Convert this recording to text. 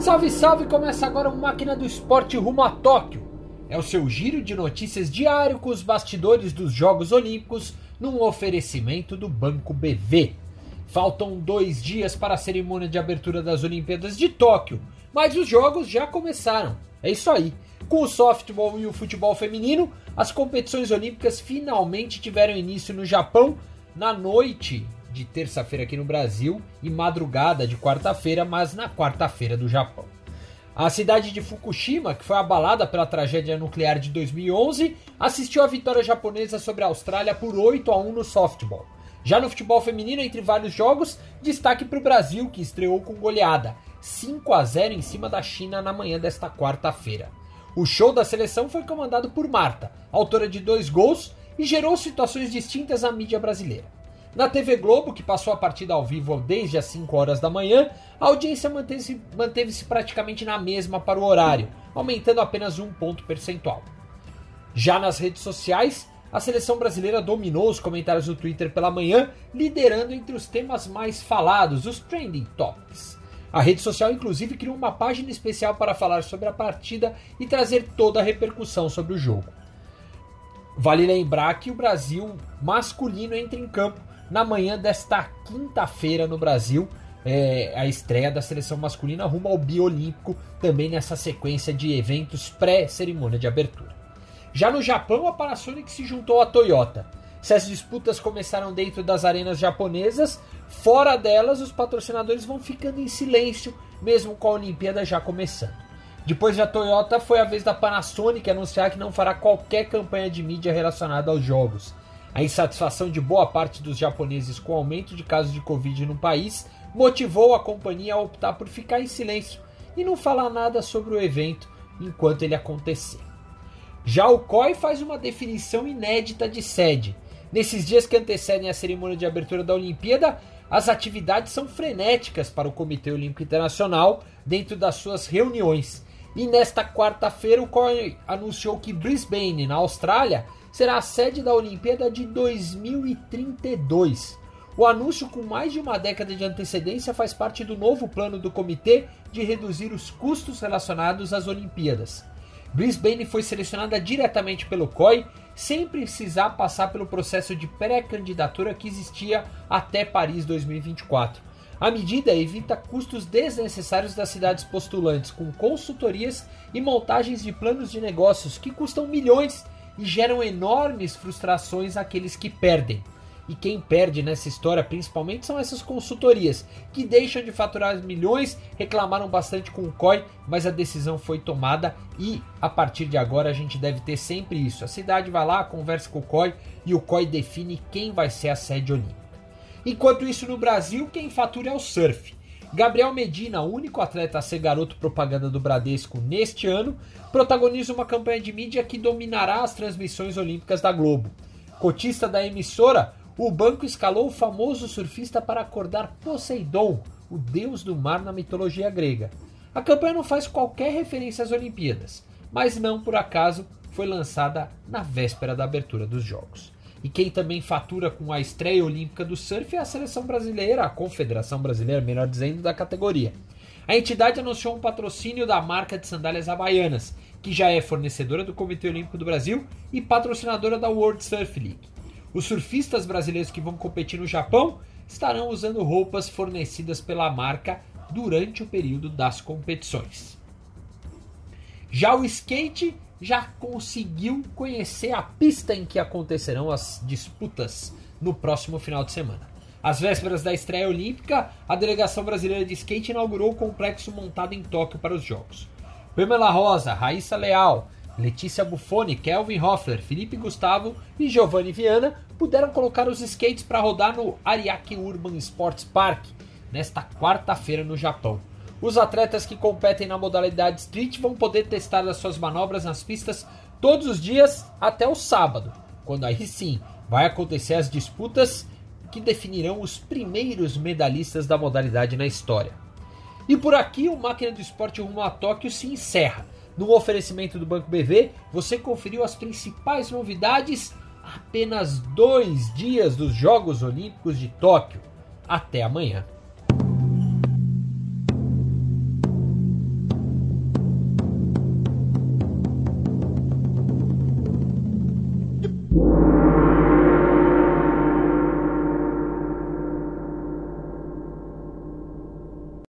Salve, salve! Começa agora o Máquina do Esporte rumo a Tóquio. É o seu giro de notícias diário com os bastidores dos Jogos Olímpicos num oferecimento do Banco BV. Faltam dois dias para a cerimônia de abertura das Olimpíadas de Tóquio, mas os jogos já começaram. É isso aí. Com o softball e o futebol feminino, as competições olímpicas finalmente tiveram início no Japão na noite de terça-feira aqui no Brasil e madrugada de quarta-feira, mas na quarta-feira do Japão. A cidade de Fukushima, que foi abalada pela tragédia nuclear de 2011, assistiu à vitória japonesa sobre a Austrália por 8 a 1 no softball. Já no futebol feminino, entre vários jogos, destaque para o Brasil, que estreou com goleada 5 a 0 em cima da China na manhã desta quarta-feira. O show da seleção foi comandado por Marta, autora de dois gols, e gerou situações distintas à mídia brasileira. Na TV Globo, que passou a partida ao vivo desde as 5 horas da manhã, a audiência manteve-se manteve praticamente na mesma para o horário, aumentando apenas um ponto percentual. Já nas redes sociais, a seleção brasileira dominou os comentários do Twitter pela manhã, liderando entre os temas mais falados, os trending topics. A rede social, inclusive, criou uma página especial para falar sobre a partida e trazer toda a repercussão sobre o jogo. Vale lembrar que o Brasil masculino entra em campo na manhã desta quinta-feira no Brasil. É, a estreia da seleção masculina rumo ao Biolímpico, também nessa sequência de eventos pré-cerimônia de abertura. Já no Japão, a Panasonic se juntou à Toyota. Se as disputas começaram dentro das arenas japonesas, fora delas os patrocinadores vão ficando em silêncio, mesmo com a Olimpíada já começando. Depois da Toyota, foi a vez da Panasonic anunciar que não fará qualquer campanha de mídia relacionada aos jogos. A insatisfação de boa parte dos japoneses com o aumento de casos de Covid no país motivou a companhia a optar por ficar em silêncio e não falar nada sobre o evento enquanto ele acontecer. Já o COI faz uma definição inédita de sede. Nesses dias que antecedem a cerimônia de abertura da Olimpíada, as atividades são frenéticas para o Comitê Olímpico Internacional dentro das suas reuniões. E nesta quarta-feira, o COI anunciou que Brisbane, na Austrália, será a sede da Olimpíada de 2032. O anúncio, com mais de uma década de antecedência, faz parte do novo plano do comitê de reduzir os custos relacionados às Olimpíadas. Brisbane foi selecionada diretamente pelo COI, sem precisar passar pelo processo de pré-candidatura que existia até Paris 2024. A medida evita custos desnecessários das cidades postulantes, com consultorias e montagens de planos de negócios que custam milhões e geram enormes frustrações àqueles que perdem. E quem perde nessa história principalmente são essas consultorias, que deixam de faturar milhões, reclamaram bastante com o COI, mas a decisão foi tomada e a partir de agora a gente deve ter sempre isso. A cidade vai lá, conversa com o COI e o COI define quem vai ser a sede olímpica. Enquanto isso no Brasil, quem fatura é o surf. Gabriel Medina, único atleta a ser garoto propaganda do Bradesco neste ano, protagoniza uma campanha de mídia que dominará as transmissões olímpicas da Globo. Cotista da emissora, o banco escalou o famoso surfista para acordar Poseidon, o deus do mar na mitologia grega. A campanha não faz qualquer referência às Olimpíadas, mas não por acaso foi lançada na véspera da abertura dos Jogos. E quem também fatura com a estreia olímpica do surf é a seleção brasileira, a Confederação Brasileira, melhor dizendo, da categoria. A entidade anunciou um patrocínio da marca de sandálias havaianas, que já é fornecedora do Comitê Olímpico do Brasil e patrocinadora da World Surf League. Os surfistas brasileiros que vão competir no Japão estarão usando roupas fornecidas pela marca durante o período das competições. Já o skate já conseguiu conhecer a pista em que acontecerão as disputas no próximo final de semana. Às vésperas da estreia olímpica, a delegação brasileira de skate inaugurou o complexo montado em Tóquio para os Jogos. Pamela Rosa, Raíssa Leal, Letícia Buffoni, Kelvin Hoffler, Felipe Gustavo e Giovanni Viana puderam colocar os skates para rodar no Ariake Urban Sports Park nesta quarta-feira no Japão. Os atletas que competem na modalidade street vão poder testar as suas manobras nas pistas todos os dias até o sábado, quando aí sim vai acontecer as disputas que definirão os primeiros medalhistas da modalidade na história. E por aqui o Máquina do Esporte rumo a Tóquio se encerra. No oferecimento do Banco BV, você conferiu as principais novidades apenas dois dias dos Jogos Olímpicos de Tóquio. Até amanhã.